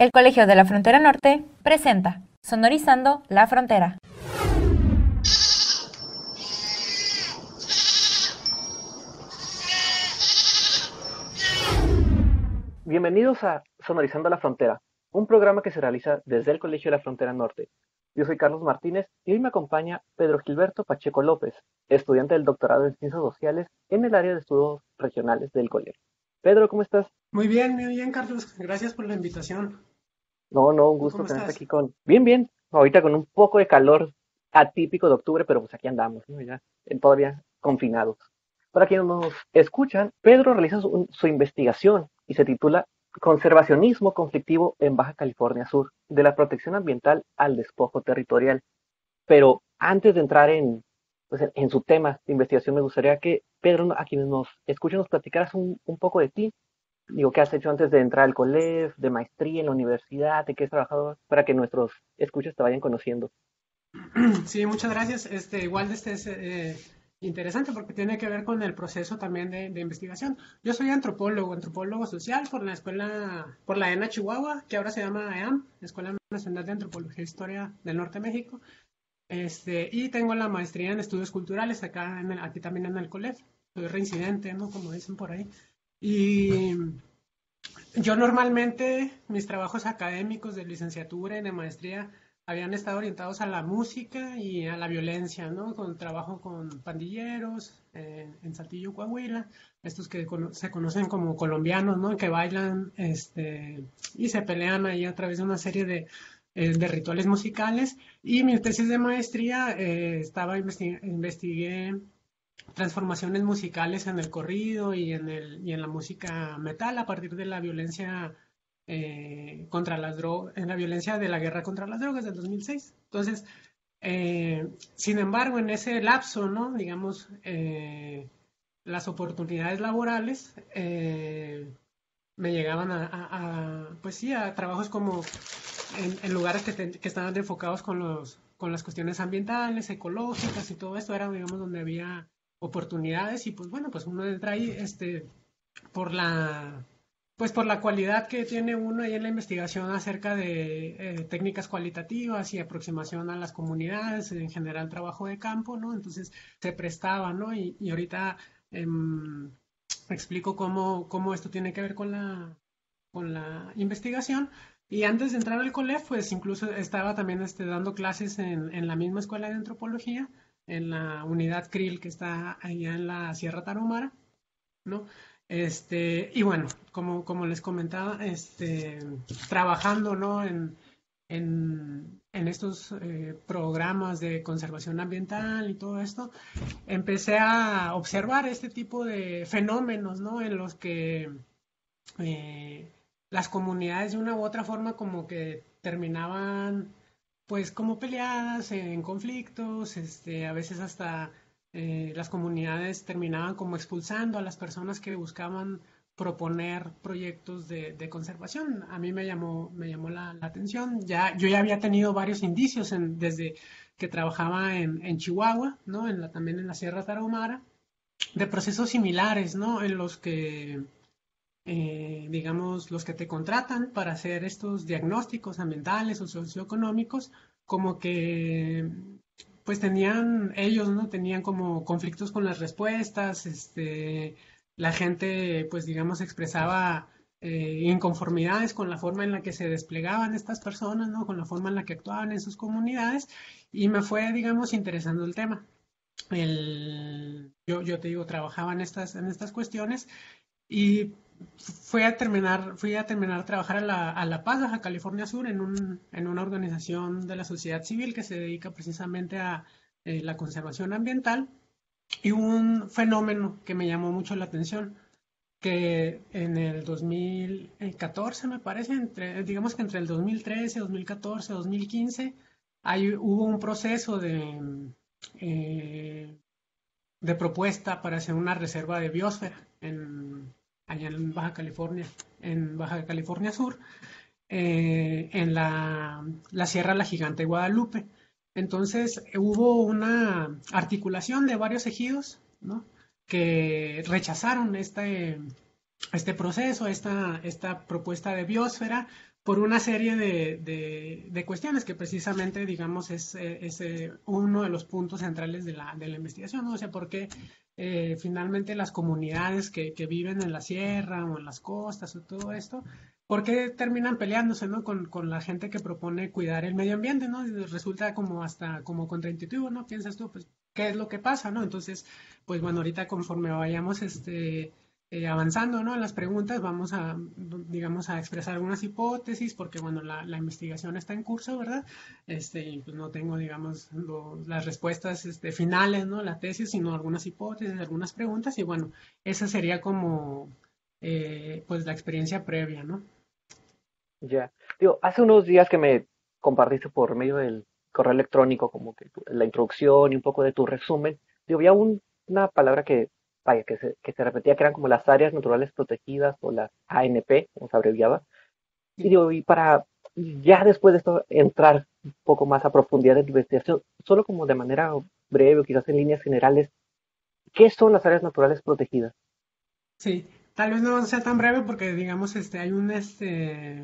El Colegio de la Frontera Norte presenta Sonorizando la Frontera. Bienvenidos a Sonorizando la Frontera, un programa que se realiza desde el Colegio de la Frontera Norte. Yo soy Carlos Martínez y hoy me acompaña Pedro Gilberto Pacheco López, estudiante del doctorado en Ciencias Sociales en el área de estudios regionales del colegio. Pedro, ¿cómo estás? Muy bien, muy bien, Carlos. Gracias por la invitación. No, no, un gusto tenerte aquí con... Bien, bien. Ahorita con un poco de calor atípico de octubre, pero pues aquí andamos, ¿no? Ya todavía confinados. Para quienes nos escuchan, Pedro realiza su, su investigación y se titula Conservacionismo conflictivo en Baja California Sur, de la protección ambiental al despojo territorial. Pero antes de entrar en, pues, en su tema de investigación, me gustaría que Pedro, a quienes nos escuchan, nos platicaras un, un poco de ti, digo, ¿qué has hecho antes de entrar al colegio, de maestría en la universidad, de qué has trabajado, para que nuestros escuchas te vayan conociendo? Sí, muchas gracias. Este, igual este es eh, interesante porque tiene que ver con el proceso también de, de, investigación. Yo soy antropólogo, antropólogo social por la escuela, por la ENA Chihuahua, que ahora se llama EAM, Escuela Nacional de Antropología e Historia del Norte de México. Este, y tengo la maestría en estudios culturales acá, en el, aquí también en el colegio. Soy reincidente, ¿no? Como dicen por ahí. Y yo normalmente mis trabajos académicos de licenciatura y de maestría habían estado orientados a la música y a la violencia, ¿no? Con trabajo con pandilleros eh, en Saltillo, Coahuila, estos que se conocen como colombianos, ¿no? Que bailan este, y se pelean ahí a través de una serie de, eh, de rituales musicales. Y mi tesis de maestría eh, estaba investigué transformaciones musicales en el corrido y en, el, y en la música metal a partir de la violencia eh, contra las drogas, en la violencia de la guerra contra las drogas del 2006. Entonces, eh, sin embargo, en ese lapso, ¿no? Digamos, eh, las oportunidades laborales eh, me llegaban a, a, a, pues sí, a trabajos como en, lugares que, te, estaban enfocados con, los, con las cuestiones ambientales, ecológicas y todo esto, era, digamos, donde había oportunidades y pues bueno, pues uno entra ahí este, por la pues por la cualidad que tiene uno ahí en la investigación acerca de eh, técnicas cualitativas y aproximación a las comunidades, en general trabajo de campo, ¿no? Entonces se prestaba, ¿no? Y, y ahorita eh, explico cómo, cómo esto tiene que ver con la, con la investigación. Y antes de entrar al COLEF, pues incluso estaba también este, dando clases en, en la misma escuela de antropología, en la unidad CRIL que está allá en la Sierra Tarahumara, ¿no? Este, y bueno, como, como les comentaba, este, trabajando, ¿no? En, en, en estos eh, programas de conservación ambiental y todo esto, empecé a observar este tipo de fenómenos, ¿no? En los que eh, las comunidades de una u otra forma como que terminaban pues como peleadas, en conflictos, este, a veces hasta eh, las comunidades terminaban como expulsando a las personas que buscaban proponer proyectos de, de conservación. A mí me llamó, me llamó la, atención. Ya, yo ya había tenido varios indicios en, desde que trabajaba en, en Chihuahua, ¿no? En la, también en la Sierra Tarahumara, de procesos similares, ¿no? En los que eh, digamos, los que te contratan para hacer estos diagnósticos ambientales o socioeconómicos, como que pues tenían, ellos, ¿no? Tenían como conflictos con las respuestas, este, la gente, pues digamos, expresaba eh, inconformidades con la forma en la que se desplegaban estas personas, ¿no? Con la forma en la que actuaban en sus comunidades y me fue, digamos, interesando el tema. El, yo, yo te digo, trabajaba en estas, en estas cuestiones y fui a terminar, fui a terminar a trabajar a La, a la Paz, a California Sur, en, un, en una organización de la sociedad civil que se dedica precisamente a eh, la conservación ambiental. Y un fenómeno que me llamó mucho la atención, que en el 2014, me parece, digamos que entre el 2013, 2014, 2015, hay, hubo un proceso de, eh, de propuesta para hacer una reserva de biosfera en, allá en Baja California, en Baja California Sur, eh, en la, Sierra La Gigante Guadalupe. Entonces hubo una articulación de varios ejidos ¿no? que rechazaron este, este proceso, esta, esta propuesta de biosfera, por una serie de, cuestiones que precisamente, digamos, es, eh, uno de los puntos centrales de la, investigación, ¿no? O sea, porque eh, finalmente las comunidades que, viven en la sierra o en las costas o todo esto, ¿por qué terminan peleándose, ¿no? Con, la gente que propone cuidar el medio ambiente, ¿no? resulta como hasta como contraintuitivo, ¿no? Piensas tú, pues, ¿qué es lo que pasa, ¿no? Entonces, pues bueno, ahorita conforme vayamos, este eh, avanzando ¿no? en las preguntas, vamos a, digamos, a expresar algunas hipótesis, porque, bueno, la, la investigación está en curso, ¿verdad? Este, y pues no tengo, digamos, las respuestas este, finales, ¿no? La tesis, sino algunas hipótesis, algunas preguntas, y bueno, esa sería como, eh, pues, la experiencia previa, ¿no? Ya. Digo, hace unos días que me compartiste por medio del correo electrónico como que la introducción y un poco de tu resumen, digo, había una palabra que que se, que se repetía que eran como las áreas naturales protegidas o las ANP, como se abreviaba. Y, digo, y para ya después de esto entrar un poco más a profundidad en la investigación, solo como de manera breve o quizás en líneas generales, ¿qué son las áreas naturales protegidas? Sí, tal vez no sea tan breve porque digamos este hay un este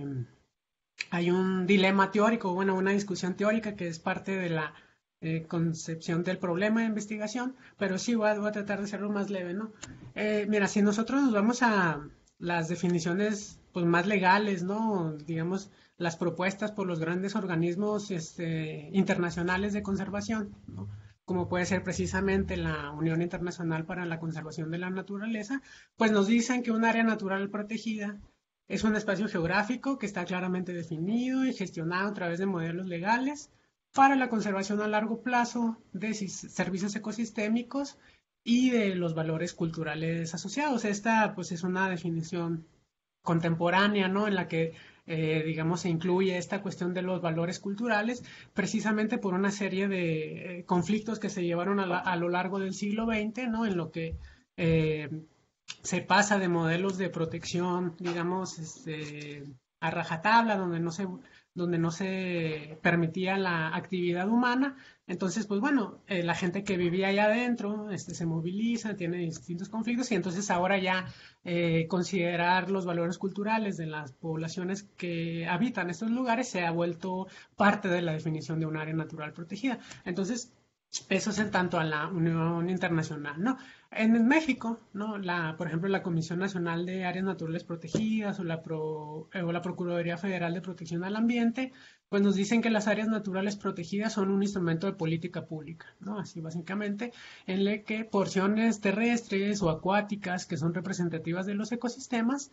hay un dilema teórico, bueno, una discusión teórica que es parte de la eh, concepción del problema de investigación, pero sí voy a, tratar de hacerlo más leve, ¿no? Eh, mira, si nosotros nos vamos a las definiciones pues, más legales, ¿no? Digamos, las propuestas por los grandes organismos este, internacionales de conservación, como puede ser precisamente la Unión Internacional para la Conservación de la Naturaleza, pues nos dicen que un área natural protegida es un espacio geográfico que está claramente definido y gestionado a través de modelos legales para la conservación a largo plazo de servicios ecosistémicos y de los valores culturales asociados. Esta pues es una definición contemporánea, ¿no? En la que eh, digamos, se incluye esta cuestión de los valores culturales, precisamente por una serie de eh, conflictos que se llevaron a, lo largo del siglo XX, ¿no? En lo que eh, se pasa de modelos de protección, digamos, este, a rajatabla, donde no se donde no se permitía la actividad humana. Entonces, pues bueno, eh, la gente que vivía allá adentro este, se moviliza, tiene distintos conflictos y entonces ahora ya eh, considerar los valores culturales de las poblaciones que habitan estos lugares se ha vuelto parte de la definición de un área natural protegida. Entonces, eso es en tanto a la Unión Internacional, ¿no? En México, ¿no? La, por ejemplo, la Comisión Nacional de Áreas Naturales Protegidas o la, eh, o la Procuraduría Federal de Protección al Ambiente, pues nos dicen que las áreas naturales protegidas son un instrumento de política pública, ¿no? Así básicamente, en el que porciones terrestres o acuáticas que son representativas de los ecosistemas,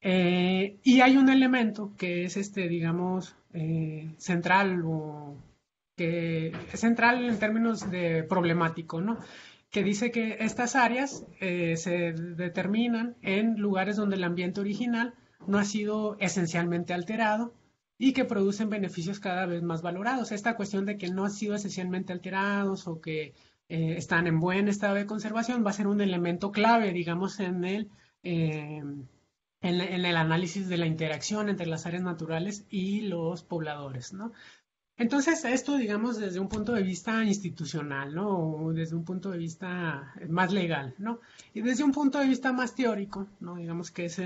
eh, y hay un elemento que es este, digamos, eh, central o que es central en términos de problemático, ¿no? que dice que estas áreas eh, se determinan en lugares donde el ambiente original no ha sido esencialmente alterado y que producen beneficios cada vez más valorados. Esta cuestión de que no han sido esencialmente alterados o que eh, están en buen estado de conservación va a ser un elemento clave, digamos, en el, eh, en, en, el análisis de la interacción entre las áreas naturales y los pobladores, ¿no? Entonces, esto, digamos, desde un punto de vista institucional, ¿no? O desde un punto de vista más legal, ¿no? Y desde un punto de vista más teórico, ¿no? Digamos que es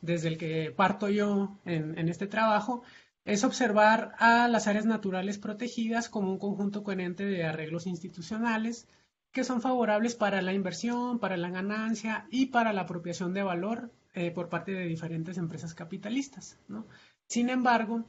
desde el que parto yo en, en este trabajo, es observar a las áreas naturales protegidas como un conjunto coherente de arreglos institucionales que son favorables para la inversión, para la ganancia y para la apropiación de valor eh, por parte de diferentes empresas capitalistas, ¿no? Sin embargo,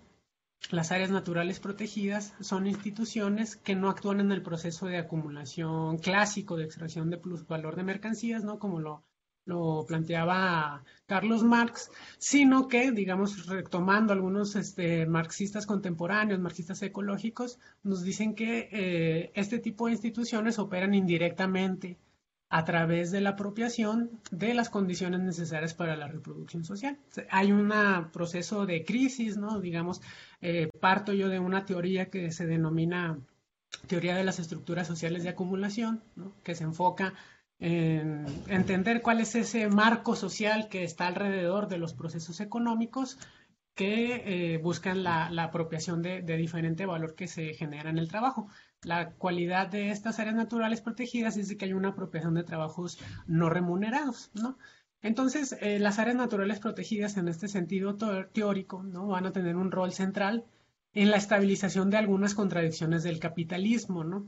las áreas naturales protegidas son instituciones que no actúan en el proceso de acumulación clásico de extracción de plusvalor de mercancías, ¿no? Como lo, lo planteaba Carlos Marx, sino que, digamos, retomando algunos este, marxistas contemporáneos, marxistas ecológicos, nos dicen que eh, este tipo de instituciones operan indirectamente a través de la apropiación de las condiciones necesarias para la reproducción social. Hay un proceso de crisis, ¿no? Digamos, eh, parto yo de una teoría que se denomina teoría de las estructuras sociales de acumulación, que se enfoca en entender cuál es ese marco social que está alrededor de los procesos económicos que eh, buscan la, apropiación de, de diferente valor que se genera en el trabajo la cualidad de estas áreas naturales protegidas es de que hay una apropiación de trabajos no remunerados, ¿no? Entonces, eh, las áreas naturales protegidas en este sentido teórico ¿no? van a tener un rol central en la estabilización de algunas contradicciones del capitalismo. ¿no?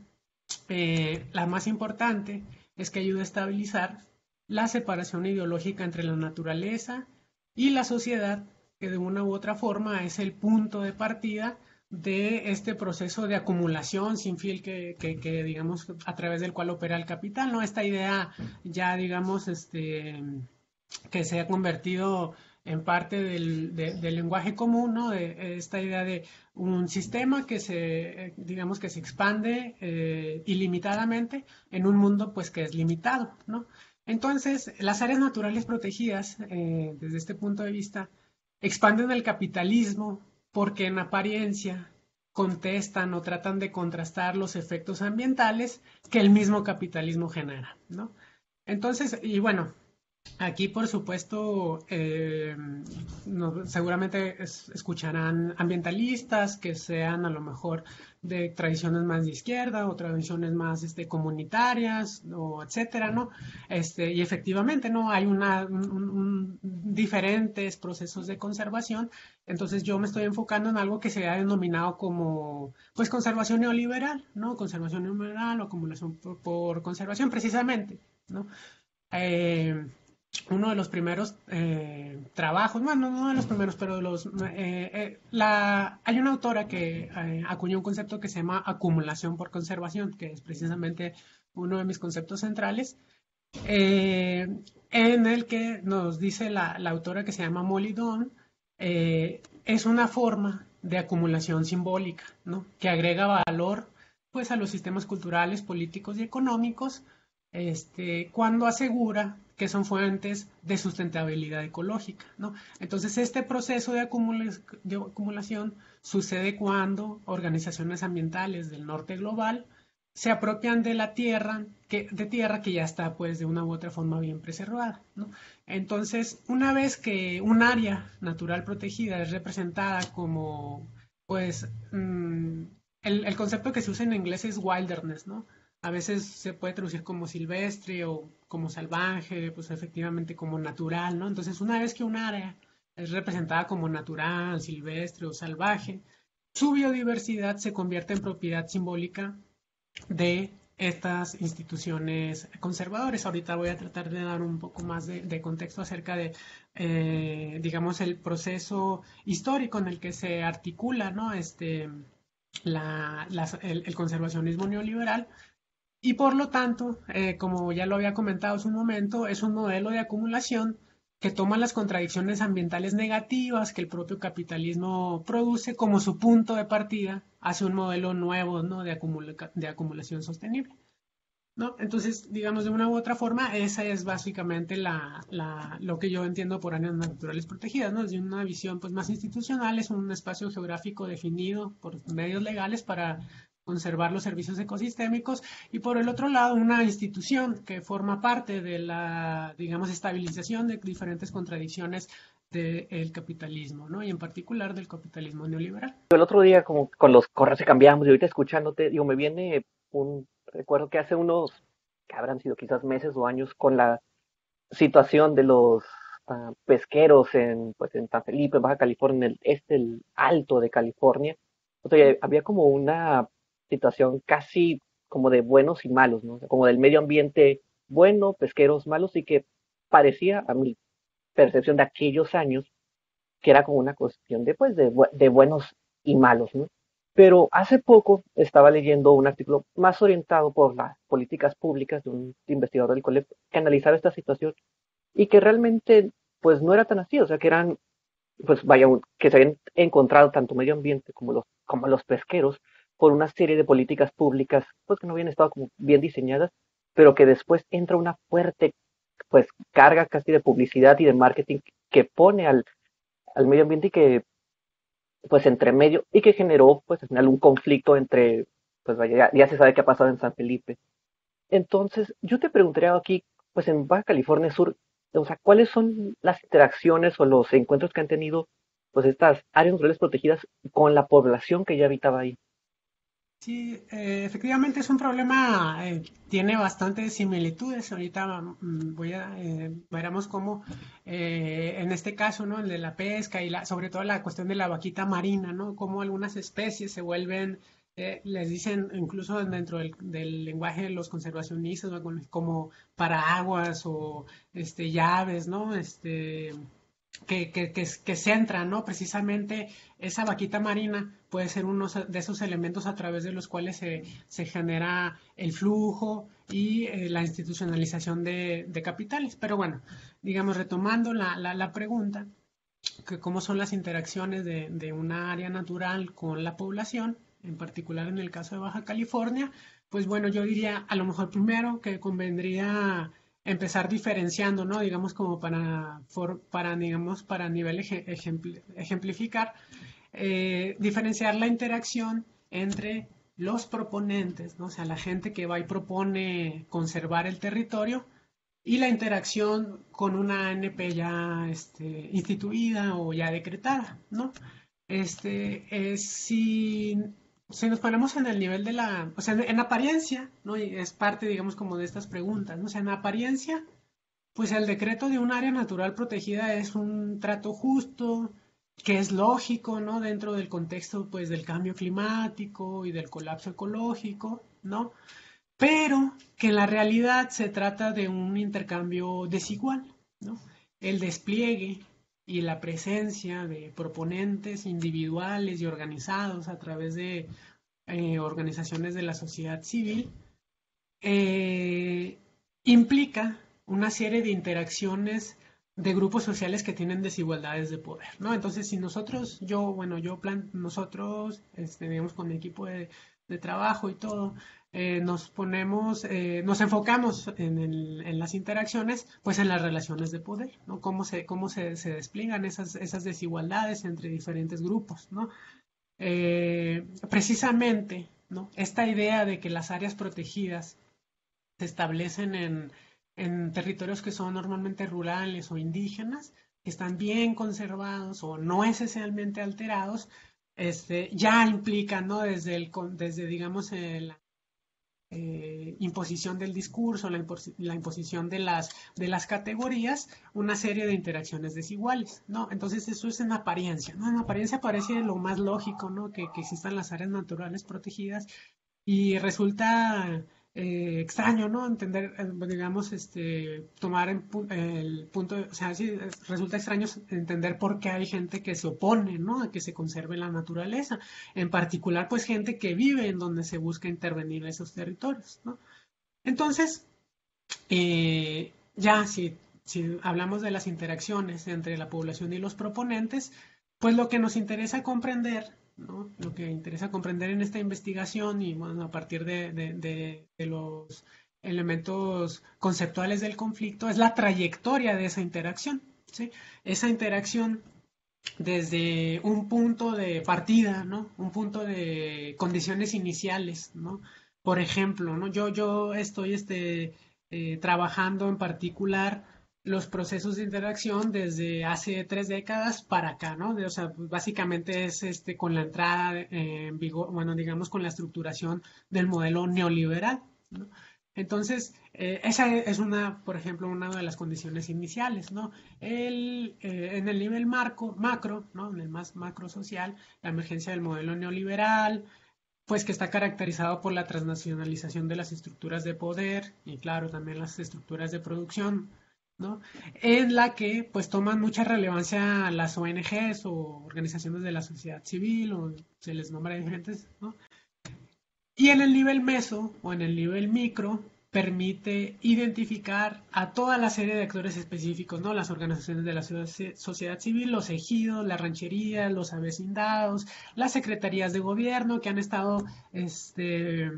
Eh, la más importante es que ayuda a estabilizar la separación ideológica entre la naturaleza y la sociedad, que de una u otra forma es el punto de partida de este proceso de acumulación sin fin que, que, digamos, a través del cual opera el capital, ¿no? Esta idea ya, digamos, este, que se ha convertido en parte del, lenguaje común, ¿no? De esta idea de un sistema que se, digamos, que se expande eh, ilimitadamente en un mundo, pues, que es limitado, ¿no? Entonces, las áreas naturales protegidas, eh, desde este punto de vista, expanden el capitalismo porque en apariencia contestan o tratan de contrastar los efectos ambientales que el mismo capitalismo genera, ¿no? Entonces, y bueno, Aquí, por supuesto, eh, seguramente escucharán ambientalistas que sean a lo mejor de tradiciones más de izquierda o tradiciones más este, comunitarias o etcétera, ¿no? Este, y efectivamente, ¿no? Hay una, diferentes procesos de conservación. Entonces yo me estoy enfocando en algo que se ha denominado como, pues, conservación neoliberal, ¿no? Conservación neoliberal o acumulación por, por conservación, precisamente, ¿no? Eh, uno de los primeros eh, trabajos, bueno, no de los primeros, pero los, eh, eh, la, hay una autora que acuñó un concepto que se llama acumulación por conservación, que es precisamente uno de mis conceptos centrales, en el que nos dice la, la, autora que se llama Molly es una forma de acumulación simbólica, ¿no? que agrega valor pues, a los sistemas culturales, políticos y económicos, este, cuando asegura que son fuentes de sustentabilidad ecológica. ¿no? Entonces, este proceso de, acumulación sucede cuando organizaciones ambientales del norte global se apropian de la tierra que, de tierra que ya está pues de una u otra forma bien preservada. ¿no? Entonces, una vez que un área natural protegida es representada como, pues, mm, el, el, concepto que se usa en inglés es wilderness, ¿no? A veces se puede traducir como silvestre o como salvaje, pues efectivamente como natural, ¿no? Entonces, una vez que un área es representada como natural, silvestre o salvaje, su biodiversidad se convierte en propiedad simbólica de estas instituciones conservadoras. Ahorita voy a tratar de dar un poco más de, contexto acerca de, eh, digamos, el proceso histórico en el que se articula, ¿no? Este, el, conservacionismo neoliberal y por lo tanto, eh, como ya lo había comentado hace un momento, es un modelo de acumulación que toma las contradicciones ambientales negativas que el propio capitalismo produce como su punto de partida hacia un modelo nuevo de, de acumulación sostenible. Entonces, digamos, de una u otra forma, esa es básicamente la, lo que yo entiendo por áreas naturales protegidas, ¿no? Desde una visión pues, más institucional, es un espacio geográfico definido por medios legales para conservar los servicios ecosistémicos y por el otro lado una institución que forma parte de la, digamos, estabilización de diferentes contradicciones del capitalismo, ¿no? Y en particular del capitalismo neoliberal. El otro día, como con los correos que cambiamos y ahorita escuchándote, digo, me viene un recuerdo que hace unos, que habrán sido quizás meses o años, con la situación de los ah, pesqueros en, pues, en San Felipe, en Baja California, en el este, el alto de California. O sea, había como una situación casi como de buenos y malos, ¿no? como del medio ambiente bueno, pesqueros malos, y que parecía, a mi percepción de aquellos años, que era como una cuestión de, pues, de, buenos y malos. Pero hace poco estaba leyendo un artículo más orientado por las políticas públicas de un investigador del colegio que analizaba esta situación y que realmente pues no era tan así, o sea que eran pues vaya, que se habían encontrado tanto medio ambiente como los, como los pesqueros por una serie de políticas públicas pues que no habían estado como bien diseñadas, pero que después entra una fuerte pues carga casi de publicidad y de marketing que pone al, al medio ambiente y que pues entre medio y que generó pues al final un conflicto entre pues vaya, ya, se sabe qué ha pasado en San Felipe. Entonces, yo te preguntaría aquí, pues en Baja California Sur, o sea, ¿cuáles son las interacciones o los encuentros que han tenido pues estas áreas naturales protegidas con la población que ya habitaba ahí? Sí, eh, efectivamente es un problema, eh, tiene bastantes similitudes. Ahorita mm, voy a, eh, veremos cómo en este caso, ¿no? El de la pesca y la, sobre todo la cuestión de la vaquita marina, ¿no? Cómo algunas especies se vuelven, les dicen incluso dentro del, lenguaje de los conservacionistas, como paraguas o este, llaves, ¿no? Este, que, que, que, centra, ¿no? Precisamente esa vaquita marina puede ser uno de esos elementos a través de los cuales se, se genera el flujo y eh, la institucionalización de, de, capitales. Pero bueno, digamos, retomando la, la, pregunta, que cómo son las interacciones de, de una área natural con la población, en particular en el caso de Baja California, pues bueno, yo diría a lo mejor primero que convendría empezar diferenciando, ¿no? Digamos como para, para digamos, para nivel ejemplificar, eh, diferenciar la interacción entre los proponentes, ¿no? O sea, la gente que va y propone conservar el territorio y la interacción con una ANP ya este, instituida o ya decretada, ¿no? Este, es si si nos ponemos en el nivel de la, o sea, en, apariencia, ¿no? Es parte, digamos, como de estas preguntas, ¿no? O sea, en apariencia, pues el decreto de un área natural protegida es un trato justo, que es lógico, ¿no? Dentro del contexto, pues, del cambio climático y del colapso ecológico, ¿no? Pero que en la realidad se trata de un intercambio desigual, ¿no? El despliegue y la presencia de proponentes individuales y organizados a través de eh, organizaciones de la sociedad civil eh, implica una serie de interacciones de grupos sociales que tienen desigualdades de poder, ¿no? Entonces, si nosotros, yo, bueno, yo plan, nosotros, este, con mi equipo de, de trabajo y todo, eh, nos ponemos, eh, nos enfocamos en, las interacciones, pues en las relaciones de poder, ¿no? Cómo se, cómo se, despliegan esas, esas, desigualdades entre diferentes grupos, ¿no? Eh, precisamente, ¿no? Esta idea de que las áreas protegidas se establecen en, en territorios que son normalmente rurales o indígenas, que están bien conservados o no esencialmente alterados, este, ya implica, ¿no? Desde, el, desde digamos, la eh, imposición del discurso, la, imposición de las, de las categorías, una serie de interacciones desiguales, ¿no? Entonces eso es en apariencia, ¿no? En apariencia parece lo más lógico, ¿no? Que, que existan las áreas naturales protegidas y resulta eh, extraño, ¿no? Entender, eh, digamos, este, tomar el punto, o sea, sí, resulta extraño entender por qué hay gente que se opone, ¿no? A que se conserve la naturaleza. En particular, pues gente que vive en donde se busca intervenir esos territorios, ¿no? Entonces, eh, ya si, si hablamos de las interacciones entre la población y los proponentes, pues lo que nos interesa comprender lo que interesa comprender en esta investigación y bueno, a partir de, los elementos conceptuales del conflicto es la trayectoria de esa interacción. Esa interacción desde un punto de partida, ¿no? un punto de condiciones iniciales. ¿no? Por ejemplo, ¿no? yo, yo estoy este, eh, trabajando en particular los procesos de interacción desde hace tres décadas para acá, ¿no? o sea, pues, básicamente es este con la entrada en vigor, bueno, digamos con la estructuración del modelo neoliberal, ¿no? Entonces, eh, esa es una, por ejemplo, una de las condiciones iniciales, ¿no? El, eh, en el nivel marco, macro, ¿no? En el más macro social, la emergencia del modelo neoliberal, pues que está caracterizado por la transnacionalización de las estructuras de poder y, claro, también las estructuras de producción, En la que pues toman mucha relevancia las ONGs o organizaciones de la sociedad civil o se les nombra diferentes, ¿no? Y en el nivel meso o en el nivel micro permite identificar a toda la serie de actores específicos, ¿no? Las organizaciones de la sociedad civil, los ejidos, las rancherías, los avecindados, las secretarías de gobierno que han estado este,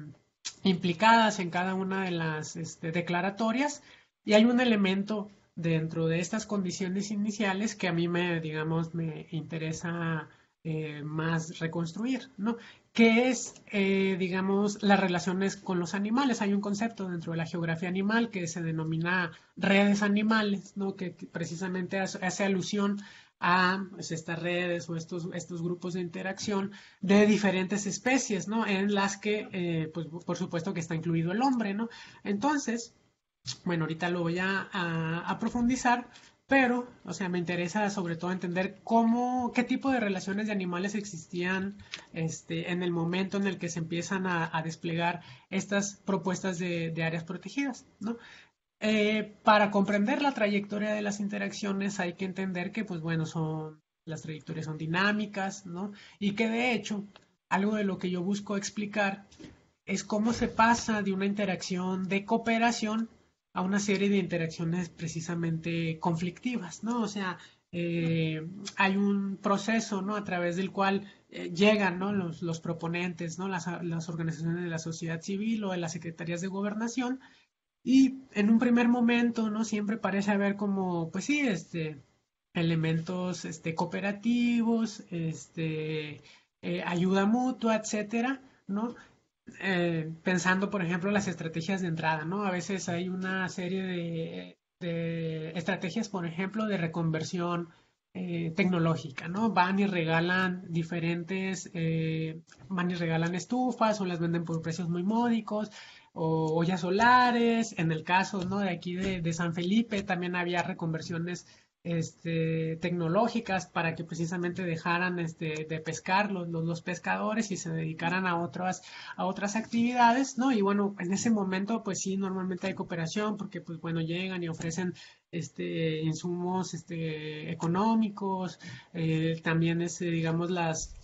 implicadas en cada una de las este, declaratorias y hay un elemento dentro de estas condiciones iniciales que a mí me, digamos, me interesa eh, más reconstruir, ¿no? Que es, eh, digamos, las relaciones con los animales. Hay un concepto dentro de la geografía animal que se denomina redes animales, ¿no? Que, precisamente hace, alusión a pues, estas redes o estos, estos grupos de interacción de diferentes especies, ¿no? En las que, eh, pues por supuesto que está incluido el hombre, ¿no? Entonces, bueno, ahorita lo voy a, a, profundizar, pero, o sea, me interesa sobre todo entender cómo, qué tipo de relaciones de animales existían este, en el momento en el que se empiezan a, a desplegar estas propuestas de, de, áreas protegidas, ¿no? Eh, para comprender la trayectoria de las interacciones hay que entender que, pues bueno, son, las trayectorias son dinámicas, ¿no? Y que de hecho, algo de lo que yo busco explicar es cómo se pasa de una interacción de cooperación a una serie de interacciones precisamente conflictivas, ¿no? O sea, eh, hay un proceso, ¿no? A través del cual eh, llegan, ¿no? Los, los proponentes, ¿no? Las, las, organizaciones de la sociedad civil o de las secretarías de gobernación y en un primer momento, ¿no? Siempre parece haber como, pues sí, este, elementos este, cooperativos, este, eh, ayuda mutua, etcétera, ¿no? Eh, pensando, por ejemplo, las estrategias de entrada, ¿no? A veces hay una serie de, estrategias, por ejemplo, de reconversión eh, tecnológica, ¿no? Van y regalan diferentes, van y regalan estufas o las venden por precios muy módicos o ollas solares. En el caso ¿no? de aquí de, de San Felipe también había reconversiones este, tecnológicas para que precisamente dejaran este, de pescar los, los, los, pescadores y se dedicaran a otras, a otras actividades, ¿no? Y bueno, en ese momento, pues sí, normalmente hay cooperación porque, pues bueno, llegan y ofrecen este, insumos este, económicos, eh, también es, este, digamos, las,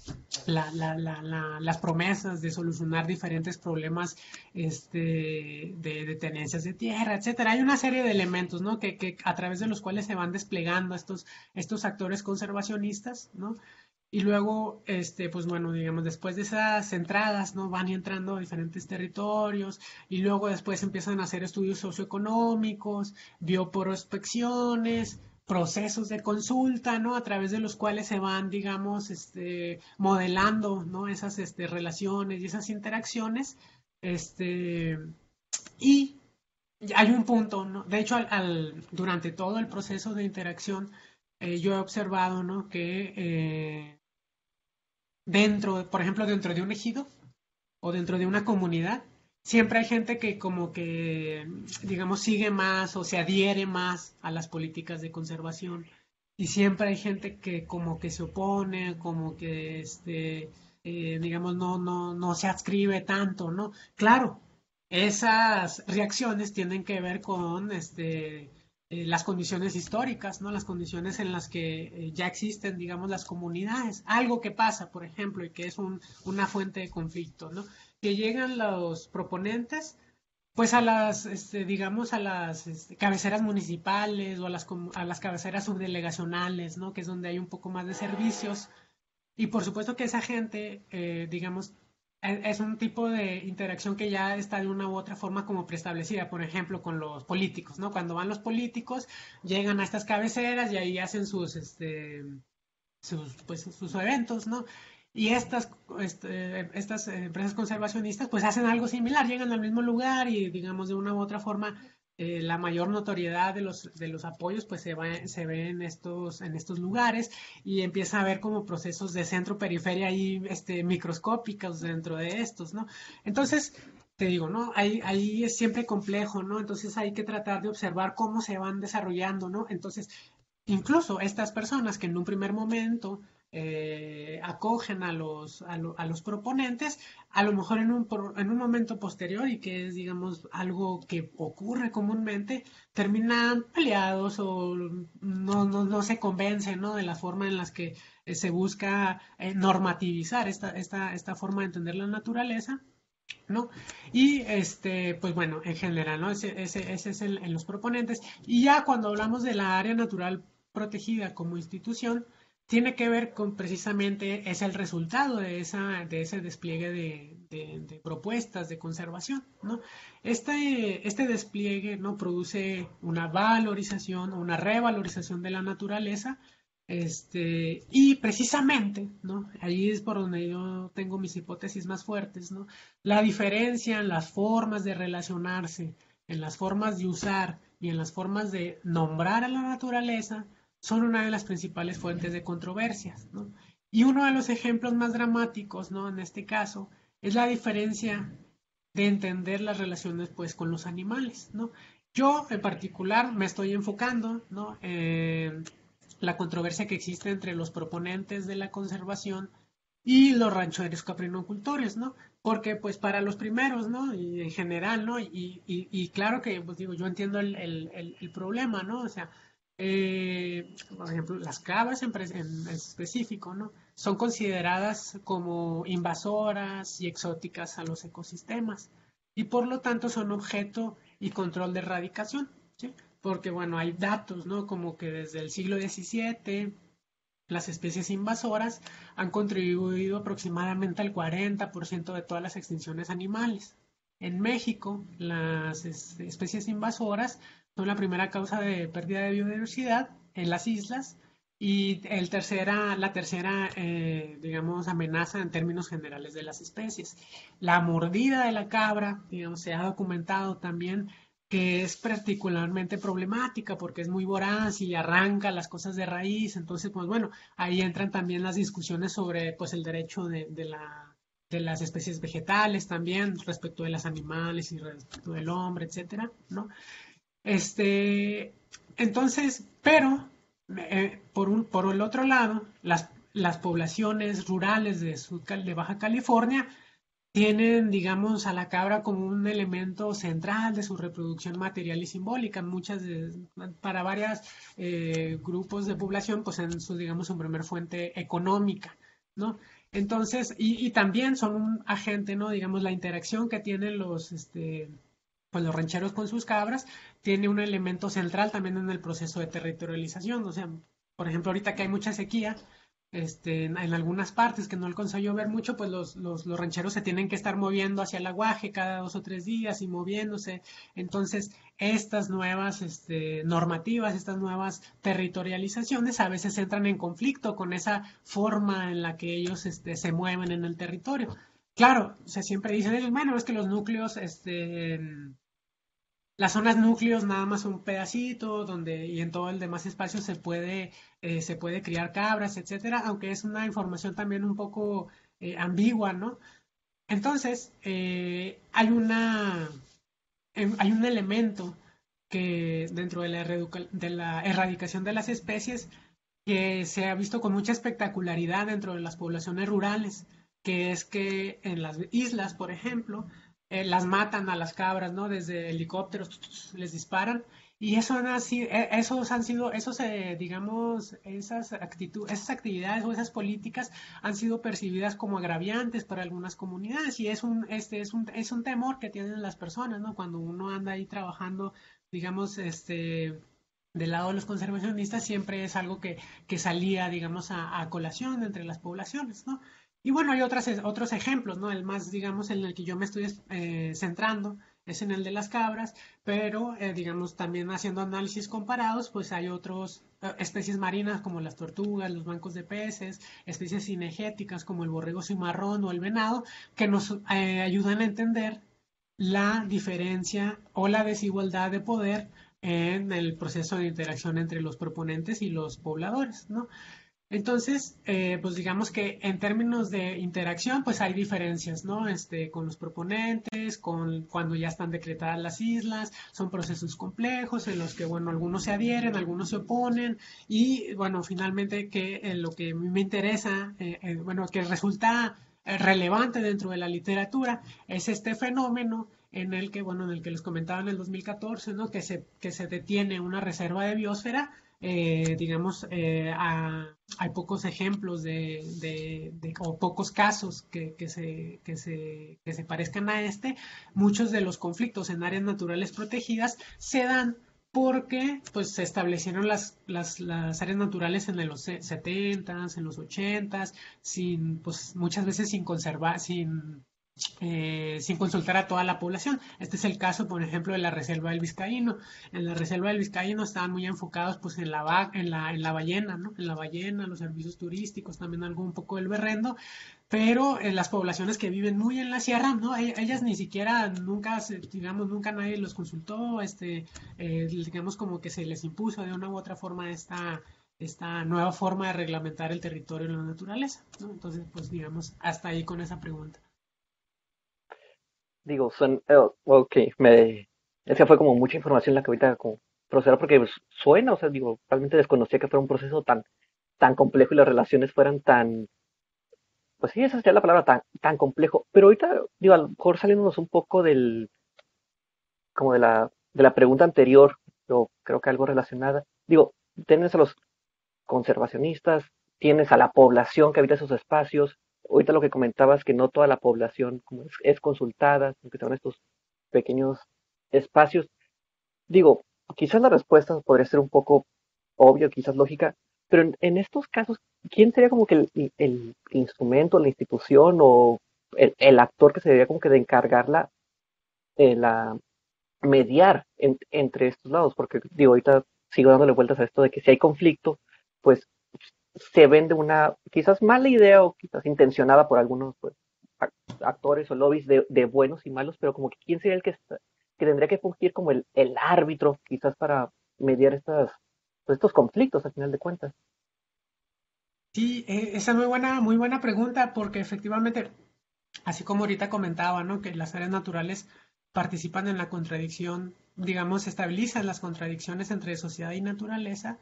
la, la, la, las promesas de solucionar diferentes problemas este, de, de, tenencias de tierra, etcétera. Hay una serie de elementos, ¿no? Que, que, a través de los cuales se van desplegando estos, estos actores conservacionistas, ¿no? Y luego, este, pues bueno, digamos, después de esas entradas, ¿no? Van entrando a diferentes territorios y luego después empiezan a hacer estudios socioeconómicos, bioprospecciones, procesos de consulta, ¿no? A través de los cuales se van, digamos, este, modelando, ¿no? Esas este, relaciones y esas interacciones. Este, y hay un punto, ¿no? De hecho, al, al, durante todo el proceso de interacción, eh, yo he observado, ¿no? Que eh, dentro, por ejemplo, dentro de un ejido o dentro de una comunidad, siempre hay gente que como que, digamos, sigue más o se adhiere más a las políticas de conservación. Y siempre hay gente que como que se opone, como que, este, eh, digamos, no, no, no se adscribe tanto, ¿no? Claro, esas reacciones tienen que ver con, este, eh, las condiciones históricas, ¿no? Las condiciones en las que eh, ya existen, digamos, las comunidades. Algo que pasa, por ejemplo, y que es un, una fuente de conflicto, ¿no? Que llegan los proponentes, pues a las, este, digamos, a las este, cabeceras municipales o a las, a las cabeceras subdelegacionales, ¿no? Que es donde hay un poco más de servicios. Y por supuesto que esa gente, eh, digamos, es un tipo de interacción que ya está de una u otra forma como preestablecida, por ejemplo, con los políticos, ¿no? Cuando van los políticos, llegan a estas cabeceras y ahí hacen sus, este, sus, pues, sus eventos, ¿no? Y estas, este, estas empresas conservacionistas pues hacen algo similar, llegan al mismo lugar y digamos de una u otra forma eh, la mayor notoriedad de los, de los apoyos pues se, va, se ve en estos, en estos lugares y empieza a haber como procesos de centro-periferia ahí este, microscópicos dentro de estos, ¿no? Entonces, te digo, ¿no? Ahí, ahí es siempre complejo, ¿no? Entonces hay que tratar de observar cómo se van desarrollando, ¿no? Entonces, incluso estas personas que en un primer momento eh, acogen a los, a, lo, a, los proponentes, a lo mejor en un, en un momento posterior y que es, digamos, algo que ocurre comúnmente, terminan peleados o no, no, no se convencen ¿no? de la forma en las que eh, se busca eh, normativizar esta, esta, esta forma de entender la naturaleza. ¿no? Y este, pues bueno, en general, ¿no? Ese, ese, ese es el, en los proponentes. Y ya cuando hablamos de la área natural protegida como institución, tiene que ver con precisamente es el resultado de, esa, de ese despliegue de, propuestas de conservación. ¿no? Este, este despliegue ¿no? produce una valorización una revalorización de la naturaleza este, y precisamente, ¿no? Ahí es por donde yo tengo mis hipótesis más fuertes, ¿no? La diferencia en las formas de relacionarse, en las formas de usar y en las formas de nombrar a la naturaleza son una de las principales fuentes de controversias, ¿no? Y uno de los ejemplos más dramáticos, ¿no? En este caso, es la diferencia de entender las relaciones, pues, con los animales, ¿no? Yo, en particular, me estoy enfocando, ¿no? En la controversia que existe entre los proponentes de la conservación y los rancheros caprinocultores, ¿no? Porque pues para los primeros, ¿no? Y en general, ¿no? Y, claro que, pues digo, yo entiendo el, el, problema, ¿no? O sea, eh, por ejemplo, las cabras en, en, específico, ¿no? Son consideradas como invasoras y exóticas a los ecosistemas y por lo tanto son objeto y control de erradicación, ¿sí? Porque, bueno, hay datos, ¿no? Como que desde el siglo XVII las especies invasoras han contribuido aproximadamente al 40% de todas las extinciones animales. En México, las especies invasoras son la primera causa de pérdida de biodiversidad en las islas y el tercera, la tercera, eh, digamos, amenaza en términos generales de las especies. La mordida de la cabra, digamos, se ha documentado también que es particularmente problemática porque es muy voraz y arranca las cosas de raíz. Entonces, pues bueno, ahí entran también las discusiones sobre pues el derecho de, la, de las especies vegetales también respecto de las animales y respecto del hombre, etcétera, ¿no? Este, entonces, pero eh, por, un, por el otro lado, las, las poblaciones rurales de, de Baja California tienen, digamos, a la cabra como un elemento central de su reproducción material y simbólica. Muchas para varios eh, grupos de población, pues en su, digamos, su primer fuente económica, ¿no? Entonces, y, también son un agente, ¿no? Digamos, la interacción que tienen los, este, pues los rancheros con sus cabras tiene un elemento central también en el proceso de territorialización. O sea, por ejemplo, ahorita que hay mucha sequía, este, en, algunas partes que no alcanzó a llover mucho, pues los, los, los, rancheros se tienen que estar moviendo hacia el aguaje cada dos o tres días y moviéndose. Entonces, estas nuevas este, normativas, estas nuevas territorializaciones a veces entran en conflicto con esa forma en la que ellos este, se mueven en el territorio. Claro, se siempre dicen, bueno, es que los núcleos, este, las zonas núcleos nada más un pedacito donde y en todo el demás espacio se puede eh, se puede criar cabras etcétera aunque es una información también un poco eh, ambigua no entonces eh, hay una em, hay un elemento que dentro de la, de la erradicación de las especies que se ha visto con mucha espectacularidad dentro de las poblaciones rurales que es que en las islas por ejemplo eh, las matan a las cabras, ¿no? Desde helicópteros les disparan. Y eso han sido, e, esos han sido, esos, eh, digamos, esas, actitudes, esas actividades o esas políticas han sido percibidas como agraviantes para algunas comunidades y es un, este, es un, es un temor que tienen las personas, ¿no? Cuando uno anda ahí trabajando, digamos, este, del lado de los conservacionistas siempre es algo que, que salía, digamos, a, a, colación entre las poblaciones, ¿no? Y bueno, hay otras, otros ejemplos, ¿no? El más, digamos, en el que yo me estoy eh, centrando es en el de las cabras, pero, eh, digamos, también haciendo análisis comparados, pues hay otras eh, especies marinas como las tortugas, los bancos de peces, especies cinegéticas como el borrego cimarrón o el venado, que nos ayudan a entender la diferencia o la desigualdad de poder en el proceso de interacción entre los proponentes y los pobladores, ¿no? Entonces, eh, pues digamos que en términos de interacción, pues hay diferencias, ¿no? Este, con los proponentes, con cuando ya están decretadas las islas, son procesos complejos en los que, bueno, algunos se adhieren, algunos se oponen y, bueno, finalmente que eh, lo que me interesa, eh, bueno, que resulta relevante dentro de la literatura es este fenómeno en el que, bueno, en el que les comentaba en el 2014, ¿no? Que se, que se detiene una reserva de biosfera eh, digamos, eh, hay pocos ejemplos de, o pocos casos que, se, que, se, que se parezcan a este. Muchos de los conflictos en áreas naturales protegidas se dan porque pues se establecieron las, las, las, áreas naturales en los 70s, en los 80s, sin, pues muchas veces sin conservar, sin eh, sin consultar a toda la población. Este es el caso, por ejemplo, de la Reserva del Vizcaíno. En la Reserva del Vizcaíno estaban muy enfocados pues en la, en la, en la ballena, ¿no? En la ballena, los servicios turísticos, también algo un poco del berrendo, pero en las poblaciones que viven muy en la sierra, ¿no? E, ellas ni siquiera, nunca, digamos, nunca nadie los consultó, este, eh, digamos como que se les impuso de una u otra forma esta esta nueva forma de reglamentar el territorio y la naturaleza. Entonces, pues digamos, hasta ahí con esa pregunta. Digo, son, oh, ok, me, esa fue como mucha información la que ahorita como proceder porque pues, suena, o sea, digo, realmente desconocía que fuera un proceso tan, tan complejo y las relaciones fueran tan, pues sí, esa sería la palabra, tan, tan complejo. Pero ahorita, digo, a lo mejor saliéndonos un poco del, como de la, de la pregunta anterior, yo creo que algo relacionada. Digo, tienes a los conservacionistas, tienes a la población que habita esos espacios. Ahorita lo que comentabas que no toda la población es, consultada, que son estos pequeños espacios. Digo, quizás la respuesta podría ser un poco obvia, quizás lógica, pero en, estos casos, ¿quién sería como que el, instrumento, la institución o el, el, actor que se debería como que de encargarla eh, la mediar entre estos lados? Porque digo, ahorita sigo dándole vueltas a esto de que si hay conflicto, pues se vende una quizás mala idea o quizás intencionada por algunos pues, actores o lobbies de, buenos y malos, pero como que quién sería el que, que tendría que fungir como el, árbitro quizás para mediar estas, pues, estos conflictos al final de cuentas. Sí, e, esa es muy buena, muy buena pregunta porque efectivamente, así como ahorita comentaba, ¿no? Que las áreas naturales participan en la contradicción, digamos, estabilizan las contradicciones entre sociedad y naturaleza.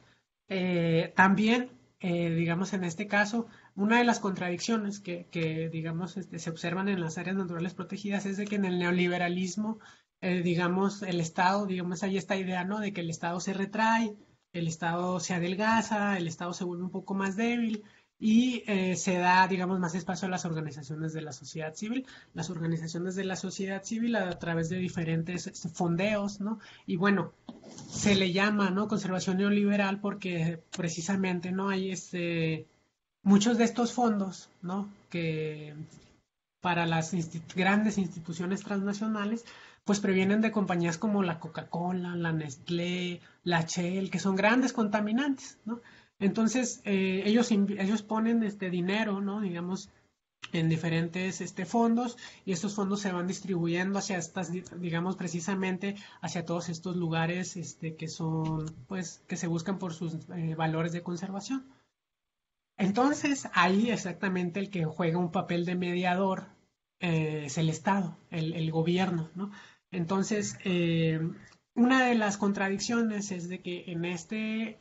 Eh, también, eh, digamos, en este caso, una de las contradicciones que, que digamos, este, se observan en las áreas naturales protegidas es de que en el neoliberalismo, eh, digamos, el Estado, digamos, hay esta idea, ¿no? De que el Estado se retrae, el Estado se adelgaza, el Estado se vuelve un poco más débil, y eh, se da, digamos, más espacio a las organizaciones de la sociedad civil, las organizaciones de la sociedad civil a, través de diferentes fondeos, ¿no? Y bueno, se le llama, ¿no? Conservación neoliberal porque precisamente, ¿no? Hay este, muchos de estos fondos, ¿no? Que para las grandes instituciones transnacionales, pues previenen de compañías como la Coca-Cola, la Nestlé, la Shell, que son grandes contaminantes, ¿no? Entonces, eh, ellos, ellos ponen este dinero, ¿no? Digamos, en diferentes este, fondos y estos fondos se van distribuyendo hacia estas, digamos, precisamente hacia todos estos lugares este, que son, pues, que se buscan por sus eh, valores de conservación. Entonces, ahí exactamente el que juega un papel de mediador eh, es el Estado, el, el, gobierno, ¿no? Entonces, una de las contradicciones es de que en este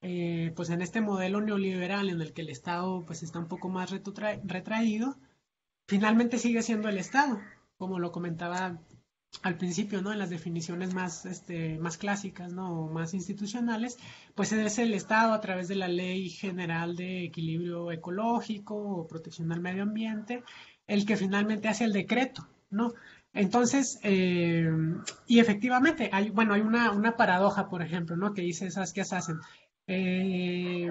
eh, pues en este modelo neoliberal en el que el Estado pues está un poco más retraído, finalmente sigue siendo el Estado, como lo comentaba al principio, ¿no? En las definiciones más, este, más clásicas, ¿no? más institucionales, pues es el Estado a través de la Ley General de Equilibrio Ecológico o Protección al Medio Ambiente, el que finalmente hace el decreto, ¿no? Entonces, eh, y efectivamente, hay, bueno, hay una, una paradoja, por ejemplo, ¿no? Que dice esas que hacen. Eh,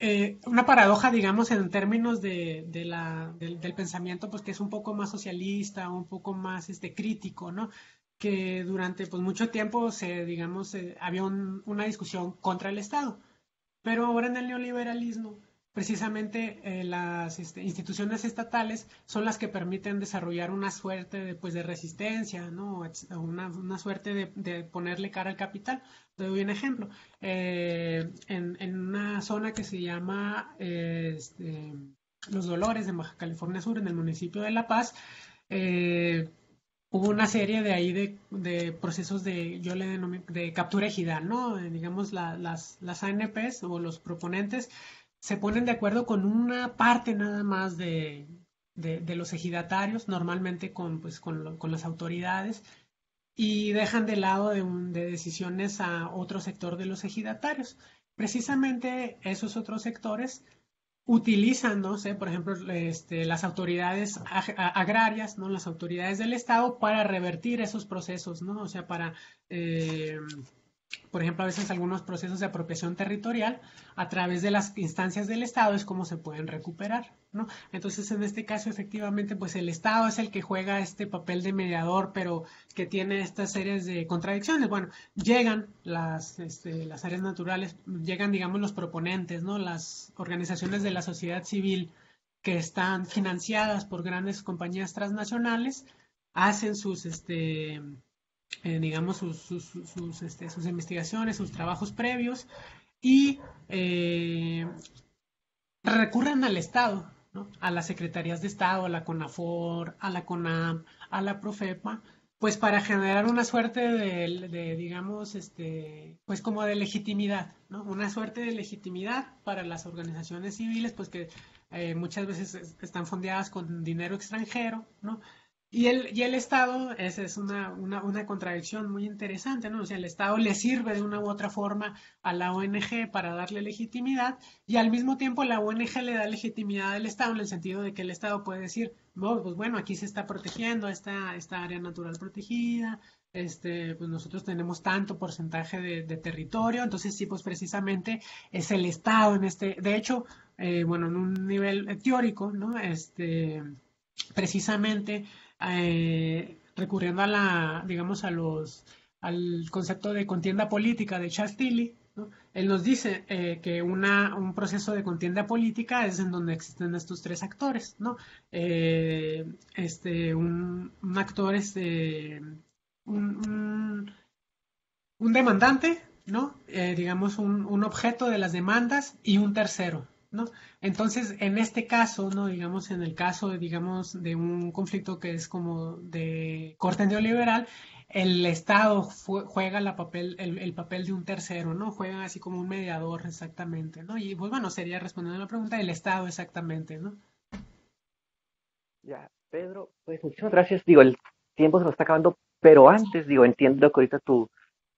eh, una paradoja, digamos, en términos de, del, pensamiento, pues que es un poco más socialista, un poco más este, crítico, ¿no? Que durante pues, mucho tiempo se, digamos, había una discusión contra el Estado. Pero ahora en el neoliberalismo precisamente eh, las este, instituciones estatales son las que permiten desarrollar una suerte de, pues, de resistencia, ¿no? una, suerte de, ponerle cara al capital. Te doy un ejemplo. Eh, en, una zona que se llama este, Los Dolores de Baja California Sur, en el municipio de La Paz, eh, hubo una serie de ahí de, procesos de, yo le de captura ejidal, ¿no? digamos, las, las ANPs o los proponentes se ponen de acuerdo con una parte nada más de, los ejidatarios, normalmente con, pues, con, las autoridades, y dejan de lado de, de, decisiones a otro sector de los ejidatarios. Precisamente esos otros sectores utilizan, no sé, por ejemplo, este, las autoridades agrarias, ¿no? Las autoridades del Estado para revertir esos procesos, ¿no? O sea, para eh, por ejemplo, a veces algunos procesos de apropiación territorial a través de las instancias del Estado es como se pueden recuperar, ¿no? Entonces, en este caso, efectivamente, pues el Estado es el que juega este papel de mediador, pero que tiene estas series de contradicciones. Bueno, llegan las, este, las áreas naturales, llegan, digamos, los proponentes, ¿no? Las organizaciones de la sociedad civil que están financiadas por grandes compañías transnacionales, hacen sus, este, eh, digamos, sus, este, sus, investigaciones, sus trabajos previos y eh, recurren al Estado, a las secretarías de Estado, a la CONAFOR, a la CONAM, a la PROFEPA, pues para generar una suerte de, digamos, este, pues como de legitimidad, ¿no? Una suerte de legitimidad para las organizaciones civiles, pues que eh, muchas veces están fondeadas con dinero extranjero, ¿no? Y el, y el Estado, esa es una, una, contradicción muy interesante, ¿no? O sea, el Estado le sirve de una u otra forma a la ONG para darle legitimidad y al mismo tiempo la ONG le da legitimidad al Estado en el sentido de que el Estado puede decir, no, pues bueno, aquí se está protegiendo esta, esta área natural protegida, este, pues nosotros tenemos tanto porcentaje de, territorio, entonces sí, pues precisamente es el Estado en este, de hecho, eh, bueno, en un nivel teórico, ¿no? Este, precisamente eh, recurriendo a la, digamos, a los, al concepto de contienda política de Charles él nos dice eh, que una, un proceso de contienda política es en donde existen estos tres actores, ¿no? Eh, este, un, actor, este, un, un, demandante, ¿no? digamos, un, un objeto de las demandas y un tercero, ¿no? Entonces, en este caso, ¿no? Digamos, en el caso, digamos, de un conflicto que es como de corte neoliberal, el Estado juega el, papel de un tercero, ¿no? Juega así como un mediador exactamente, ¿no? Y pues bueno, sería respondiendo a la pregunta, el Estado exactamente, ¿no? Ya, Pedro, pues muchas gracias. Digo, el tiempo se nos está acabando, pero antes, digo, entiendo que ahorita tú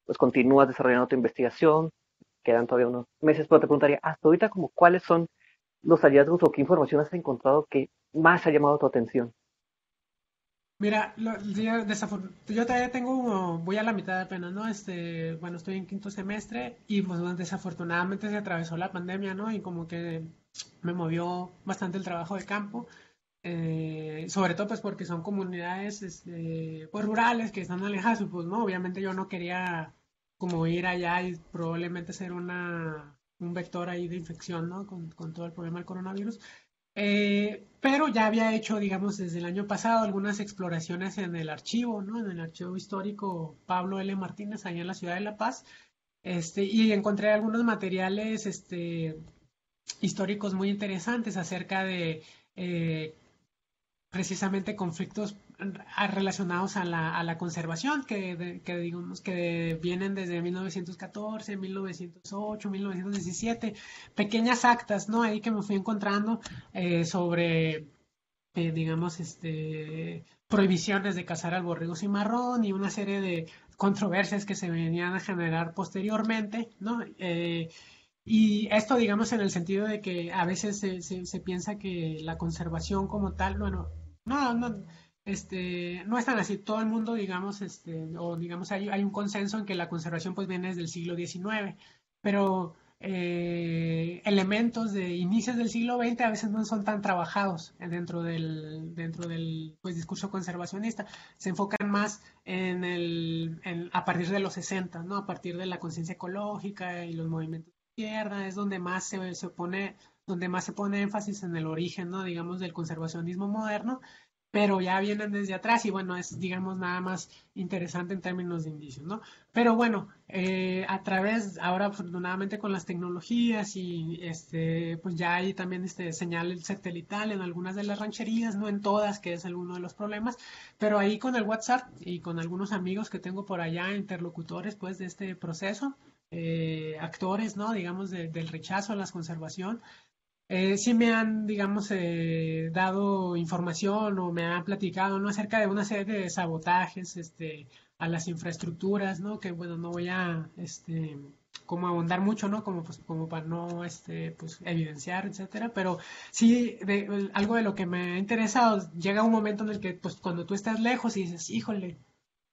pues continúas desarrollando tu investigación, quedan todavía unos meses, pero te preguntaría, hasta ahorita, como, ¿cuáles son los hallazgos o qué información has encontrado que más ha llamado tu atención? Mira, yo, todavía tengo, voy a la mitad apenas, ¿no? Este, bueno, estoy en quinto semestre y pues desafortunadamente se atravesó la pandemia, ¿no? Y como que me movió bastante el trabajo de campo, eh, sobre todo pues porque son comunidades este, pues rurales que están alejadas, pues no, obviamente yo no quería como ir allá y probablemente ser una, un vector ahí de infección, ¿no? Con, todo el problema del coronavirus. Eh, pero ya había hecho, digamos, desde el año pasado algunas exploraciones en el archivo, ¿no? En el archivo histórico Pablo L. Martínez, allá en la ciudad de La Paz. Este, y encontré algunos materiales este, históricos muy interesantes acerca de eh, precisamente conflictos relacionados a la, a la conservación, que, que, digamos que vienen desde 1914, 1908, 1917, pequeñas actas, ¿no? Ahí que me fui encontrando eh, sobre, eh, digamos, este, prohibiciones de cazar al borrego cimarrón y una serie de controversias que se venían a generar posteriormente, ¿no? Eh, y esto, digamos, en el sentido de que a veces se, se, se piensa que la conservación como tal, bueno, no, no, este, no es tan así. Todo el mundo, digamos, este, o digamos, hay, hay un consenso en que la conservación pues viene desde el siglo XIX, pero eh, elementos de inicios del siglo XX a veces no son tan trabajados dentro del, dentro del pues, discurso conservacionista. Se enfocan más en a partir de los 60, ¿no? A partir de la conciencia ecológica y los movimientos de izquierda, es donde más se, se pone, donde más se pone énfasis en el origen, ¿no? Digamos, del conservacionismo moderno pero ya vienen desde atrás y bueno, es digamos nada más interesante en términos de indicios, ¿no? Pero bueno, eh, a través, ahora afortunadamente con las tecnologías y este, pues ya hay también este señal satelital en algunas de las rancherías, no en todas, que es alguno de los problemas, pero ahí con el WhatsApp y con algunos amigos que tengo por allá, interlocutores pues de este proceso, eh, actores, ¿no? Digamos, del rechazo a la conservación, eh, sí me han, digamos, eh, dado información o me han platicado, ¿no? Acerca de una serie de sabotajes, este, a las infraestructuras, ¿no? Que, bueno, no voy a, este, como abundar mucho, ¿no? Como, pues, como para no, este, pues, evidenciar, etcétera, pero sí, algo de lo que me ha interesado, llega un momento en el que, pues, cuando tú estás lejos y dices, híjole,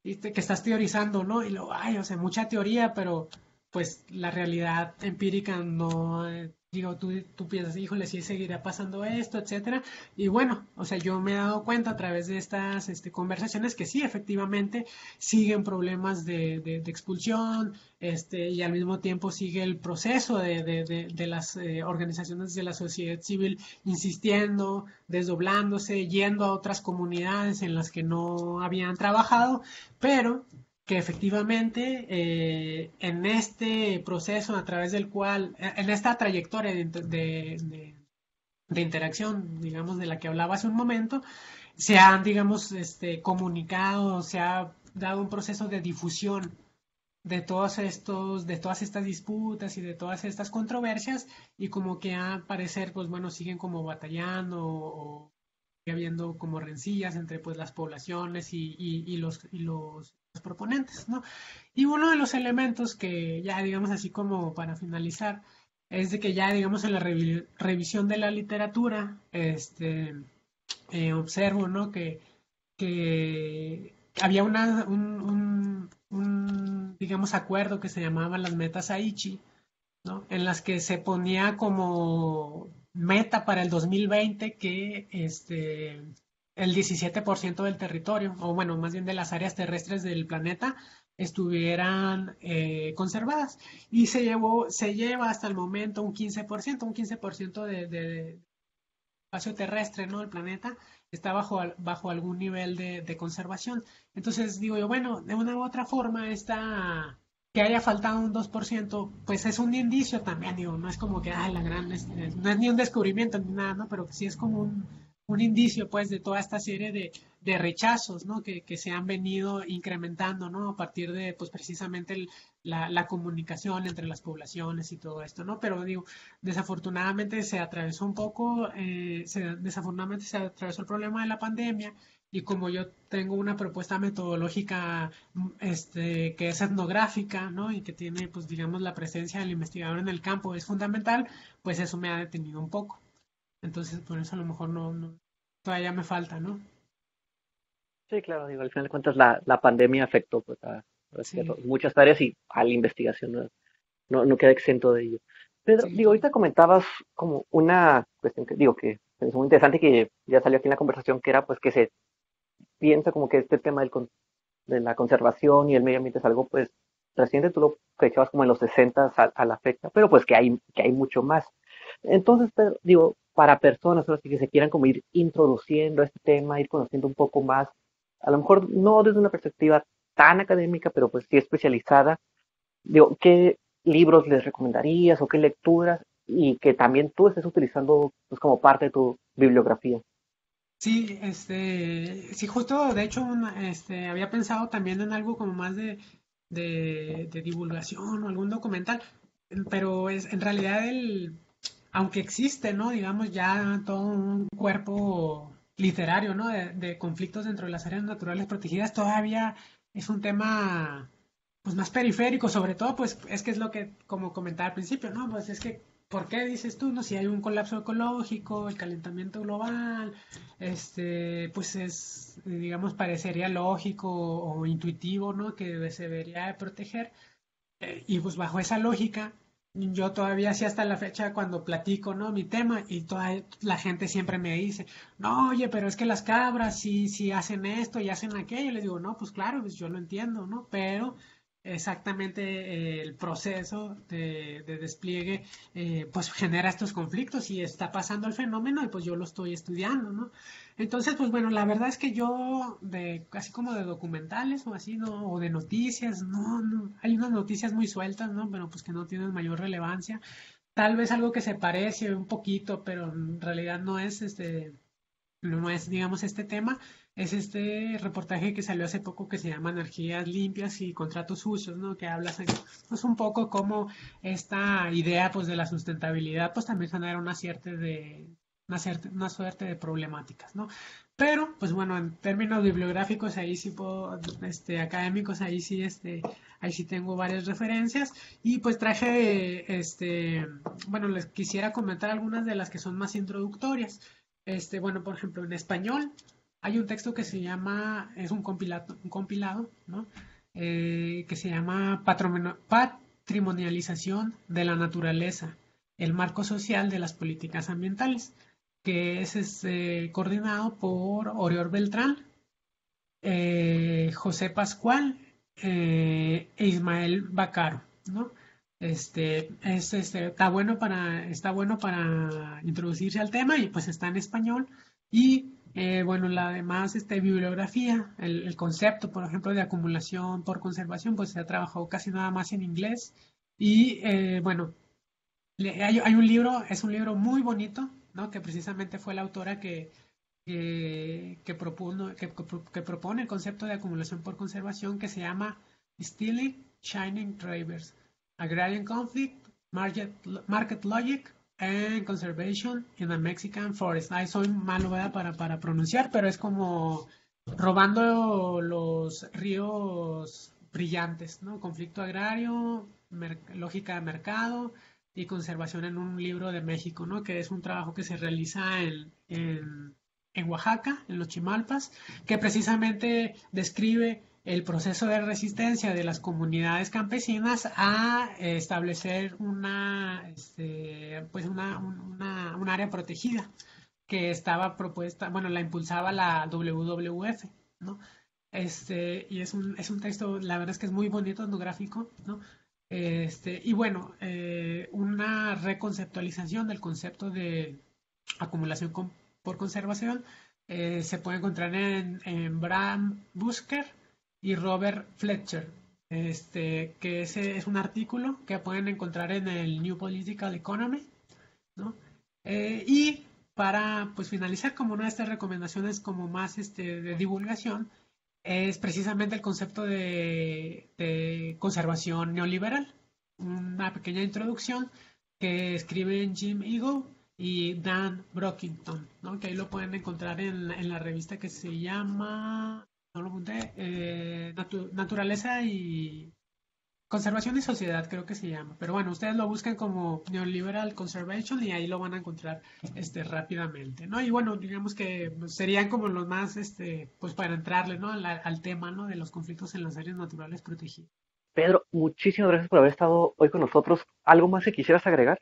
que estás teorizando, ¿no? Y lo, ay, o sea, mucha teoría, pero, pues, la realidad empírica no... Eh, digo, tú, tú piensas, híjole, sí seguirá pasando esto, etcétera. Y bueno, o sea, yo me he dado cuenta a través de estas este, conversaciones que sí, efectivamente, siguen problemas de, de, expulsión, este, y al mismo tiempo sigue el proceso de, de las eh, organizaciones de la sociedad civil insistiendo, desdoblándose, yendo a otras comunidades en las que no habían trabajado, pero que efectivamente eh, en este proceso a través del cual, en esta trayectoria de, interacción, digamos, de la que hablaba hace un momento, se han, digamos, este, comunicado, se ha dado un proceso de difusión de todos estos, de todas estas disputas y de todas estas controversias, y como que a parecer, pues bueno, siguen como batallando o, habiendo como rencillas entre pues las poblaciones y, y, los, y los, proponentes, ¿no? Y uno de los elementos que ya digamos así como para finalizar es de que ya digamos en la revisión de la literatura este eh, observo, ¿no? Que, que había una, un, un, digamos, acuerdo que se llamaba las metas Aichi, ¿no? En las que se ponía como meta para el 2020 que este, el 17% del territorio, o bueno, más bien de las áreas terrestres del planeta, estuvieran eh, conservadas. Y se, llevó, se lleva hasta el momento un 15%, un 15% de, espacio terrestre, ¿no? El planeta está bajo, bajo algún nivel de, de, conservación. Entonces digo yo, bueno, de una u otra forma, esta, que haya faltado un 2%, pues es un indicio también, digo, no es como que, ah, la gran, no es ni un descubrimiento ni nada, ¿no? Pero sí es como un, un indicio, pues, de toda esta serie de, de rechazos, ¿no? Que, que, se han venido incrementando, ¿no? A partir de, pues, precisamente la, la, comunicación entre las poblaciones y todo esto, ¿no? Pero digo, desafortunadamente se atravesó un poco, eh, se, desafortunadamente se atravesó el problema de la pandemia y como yo tengo una propuesta metodológica este, que es etnográfica, ¿no? Y que tiene, pues, digamos, la presencia del investigador en el campo es fundamental, pues eso me ha detenido un poco. Entonces, por eso a lo mejor no, no todavía me falta, ¿no? Sí, claro, digo, al final de cuentas la, la pandemia afectó pues, a, muchas áreas y a la investigación no, no, queda exento de ello. Pedro, digo, ahorita comentabas como una cuestión que digo que es muy interesante que ya salió aquí en la conversación, que era pues que se piensa como que este tema del, de la conservación y el medio ambiente es algo pues reciente, tú lo echabas como en los 60 a, la fecha, pero pues que hay, que hay mucho más. Entonces, digo, para personas que se quieran como ir introduciendo este tema, ir conociendo un poco más, a lo mejor no desde una perspectiva tan académica, pero pues sí especializada, digo, ¿qué libros les recomendarías o qué lecturas y que también tú estés utilizando pues como parte de tu bibliografía? Sí, este, sí, justo, de hecho, este, había pensado también en algo como más de, de, de divulgación o algún documental, pero es en realidad el, aunque existe, ¿no? Digamos, ya todo un cuerpo literario, ¿no? De, conflictos dentro de las áreas naturales protegidas, todavía es un tema, pues, más periférico, sobre todo, pues, es que es lo que, como comentaba al principio, ¿no? Pues es que, ¿por qué dices tú, no? Si hay un colapso ecológico, el calentamiento global, este, pues es, digamos, parecería lógico o intuitivo, ¿no? Que se debería proteger. Eh, y pues bajo esa lógica, yo todavía sí hasta la fecha cuando platico, ¿no? Mi tema y toda la gente siempre me dice, no, oye, pero es que las cabras sí, sí hacen esto y hacen aquello. Y les digo, no, pues claro, pues yo lo entiendo, ¿no? Pero exactamente el proceso de, despliegue eh, pues genera estos conflictos y está pasando el fenómeno y pues yo lo estoy estudiando, ¿no? Entonces, pues bueno, la verdad es que yo, de casi como de documentales o así, ¿no? O de noticias, no, no, hay unas noticias muy sueltas, ¿no? Pero pues que no tienen mayor relevancia. Tal vez algo que se parece un poquito, pero en realidad no es este, no es, digamos, este tema. Es este reportaje que salió hace poco que se llama Energías limpias y contratos sucios, ¿no? Que habla pues un poco como esta idea, pues, de la sustentabilidad, pues también genera una cierta de una, suerte de problemáticas, ¿no? Pero, pues bueno, en términos bibliográficos, ahí sí puedo, este, académicos, ahí sí, este, ahí sí tengo varias referencias. Y pues traje, este, bueno, les quisiera comentar algunas de las que son más introductorias. Este, bueno, por ejemplo, en español hay un texto que se llama, es un compilado, ¿no? Eh, que se llama Patrimonialización de la Naturaleza, el marco social de las políticas ambientales que es este, coordinado por Oriol Beltrán, eh, José Pascual eh, e Ismael Bacaro. ¿no? Este, es, este, está bueno para, está bueno para introducirse al tema y pues está en español. Y eh, bueno, la demás este, bibliografía, el, concepto, por ejemplo, de acumulación por conservación, pues se ha trabajado casi nada más en inglés. Y eh, bueno, hay, un libro, es un libro muy bonito, ¿no? Que precisamente fue la autora que, que, que, que, propone el concepto de acumulación por conservación que se llama Stealing Shining Travers, Agrarian Conflict, Market, Market Logic and Conservation in the Mexican Forest. Ahí soy malo Para, para pronunciar, pero es como robando los ríos brillantes, ¿no? Conflicto agrario, lógica de mercado y conservación en un libro de México, ¿no? Que es un trabajo que se realiza en, en, en Oaxaca, en los Chimalpas, que precisamente describe el proceso de resistencia de las comunidades campesinas a establecer una, este, pues una, un área protegida que estaba propuesta, bueno, la impulsaba la WWF, ¿no? Este, y es un, es un texto, la verdad es que es muy bonito, etnográfico, ¿no? Este, y bueno, eh, una reconceptualización del concepto de acumulación por conservación eh, se puede encontrar en, en Bram Busker, y Robert Fletcher, este, que ese es un artículo que pueden encontrar en el New Political Economy, ¿no? Eh, y para pues finalizar como una de estas recomendaciones como más este, de divulgación es precisamente el concepto de, de conservación neoliberal, una pequeña introducción que escriben Jim Eagle y Dan Brockington, ¿no? que ahí lo pueden encontrar en, en la revista que se llama no lo apunté, eh, naturaleza y conservación y sociedad creo que se llama. Pero bueno, ustedes lo buscan como Neoliberal Conservation y ahí lo van a encontrar este, rápidamente, ¿no? Y bueno, digamos que serían como los más, este, pues para entrarle, ¿no? Al, al tema, ¿no? De los conflictos en las áreas naturales protegidas. Pedro, muchísimas gracias por haber estado hoy con nosotros. ¿Algo más que quisieras agregar?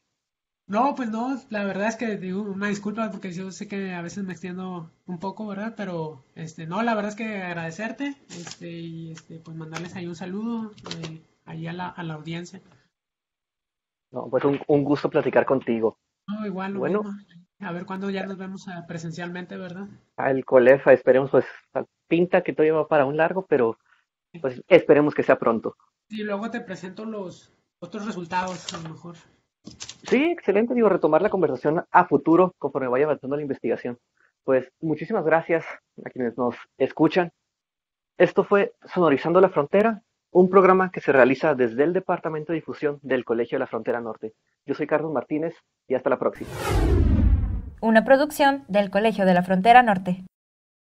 No, pues no, la verdad es que digo una disculpa porque yo sé que a veces me extiendo un poco, ¿verdad? Pero este, no, la verdad es que agradecerte, este, y este, pues mandarles ahí un saludo eh, ahí a la, a la audiencia. No, pues un, un gusto platicar contigo. No, igual, bueno, a ver cuándo ya nos vemos ah, presencialmente, ¿verdad? Al Colefa, esperemos, pues, pinta que todavía va para un largo, pero pues esperemos que sea pronto. Y luego te presento los otros resultados, a lo mejor. Sí, excelente, digo, retomar la conversación a futuro conforme vaya avanzando la investigación. Pues muchísimas gracias a quienes nos escuchan. Esto fue Sonorizando la Frontera, un programa que se realiza desde el Departamento de Difusión del Colegio de la Frontera Norte. Yo soy Carlos Martínez y hasta la próxima. Una producción del Colegio de la Frontera Norte.